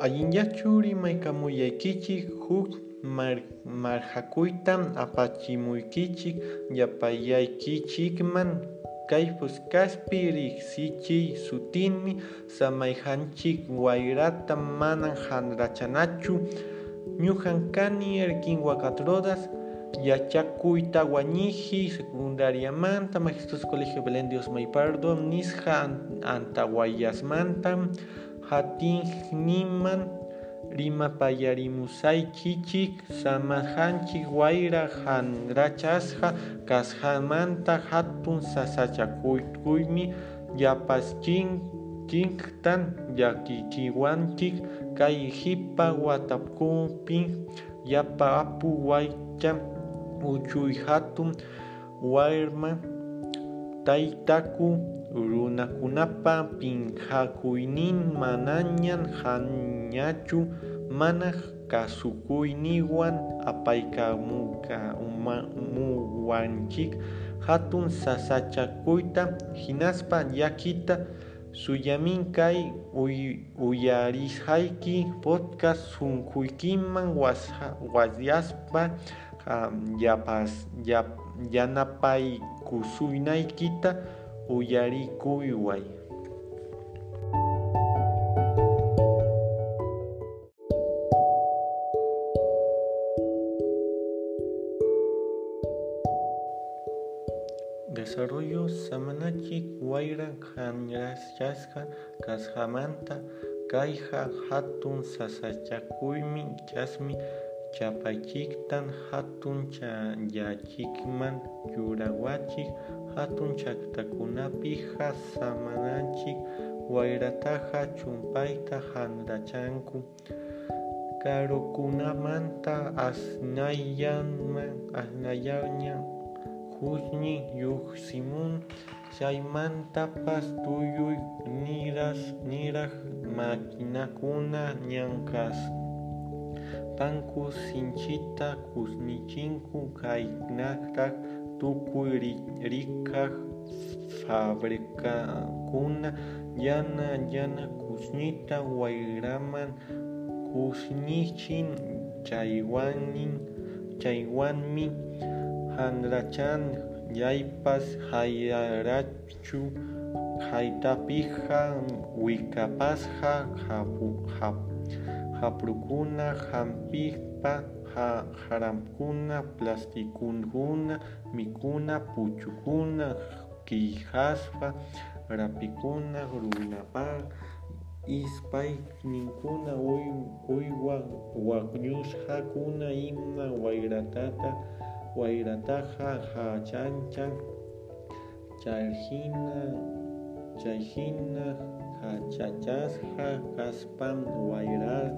Allinllachu rimaykamuyaykichik huk mar marjakuyta apachimuykichik yapayaykichikman kay puskashpi riksichiy sutinmi samayjanchik wayrata mana hanrachanachu ñuqa kani Erkinwa Rodas yachakuyta wañiji secundariamanta Majestus Colegio Belén Dios May Pardo nisqa hatinniman rimapayarimusaykichik samajanchik wayra hanrachasqa kasqamanta hatun sasachakuymi yapaskinchikta llakichiwanchik kay qipa watakupi yapa apu waycha uchuy hatun warma taytaku runakunapa pinqakuynin manañan hañachu mana kasukuyniwan apaykamuwanchik hatun sasachakuyta hinaspa llakita suyamin kay uyarisqayki podcast sunquykiman wasyaspa yapas uyarikuyway Desarrollo samanachik wayra hanrachasqa kasqamanta kayqa hatun sasachakuymi chasmi chapachiktan hatun yachikman yurawachik hatun llaqtakunapi qasamananchik wayrataqa chumpayta hanrachanku karukunamanta asnayanman kuzni husni lluqsimun chaymantapas tuyuy niras niraq makinakuna nyangkas ñankaspanku sinchita kushnichinku kaynata tukuy rikaq fabrikakuna yana yana kushnita wayraman kushnichin chaywanmi hanrachan yaypas hayarachu haytapiqa wikapasqa haprukuna hampiqa haramkuna plastikukuna mikuna puchukuna qillqasqa rapikuna runapak ispayninkuna uywa waqllushqakuna ima wayratata wayrataqa hachanchan chayhina chayhina hachachasqa kaspan wayra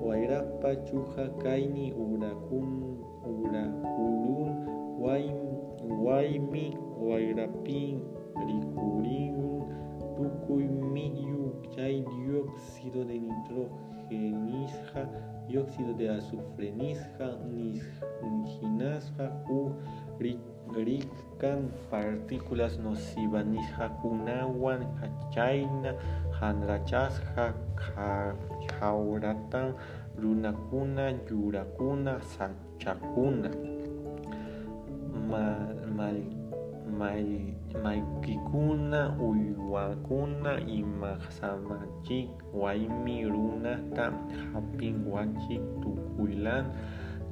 wayrapa chuqa kaymi urakurun waymi wayrapi rikurikun tukuy millu chay dióxido de nitrogenisqa dióxido de azufrenisqa hinasqa huk rikkan partículas nocivas nisqakunawan chayna hanrachasqa jawaratan runakuna yurakuna sachakuna. Maykikuna uywakuna imasamachik waymi runata hapinwanchik tukuylan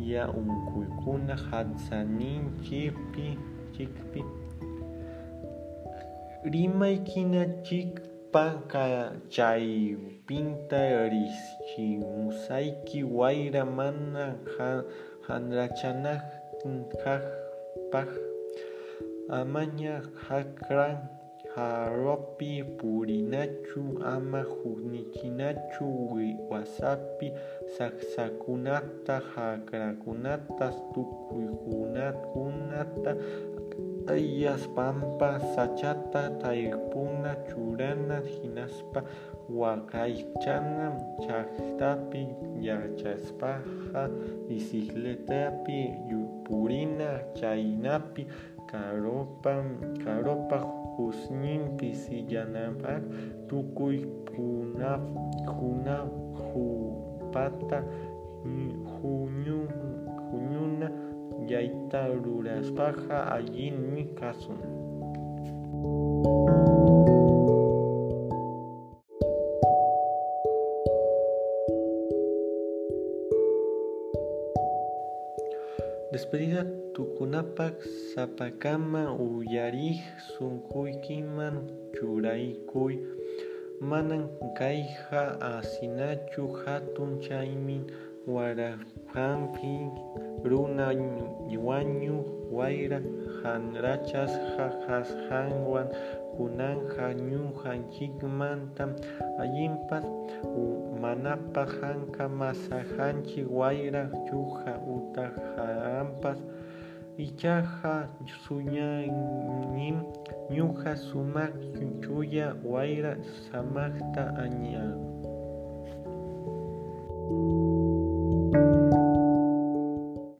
ya unkuykuna kawsaninchikpi chikpi rimaykinachikpa chaypinta riqsimusayki wayra mana hanrachanakpaq amaña haqran haropi purinachu ama huknichinachu wasapi saksakunata haqrakunata tukuykunata ayaspampa sachata taypuna churana hinaspa waqaychana llaqtapi yachaspaqa bicicletapi purina chaynapi karopa karopa husñinpi sillananpaq tukuy kuna kuna hupata huñu huñuna yayta ruraspaqa allinmi kasun Despedida tukunapak sapakama uyarij sunkuykiman churaykuy manan kayqa asinachu hatun chaymin waraqanpi runa wañuq wayra hanrachasqa kasqanwan kunanqa ñuqanchikmanta allinpas manapas hanka masajanchik wayra chuqa utaq haranpas ichaqa suñanim ñuqa sumaq chuya wayra samaqta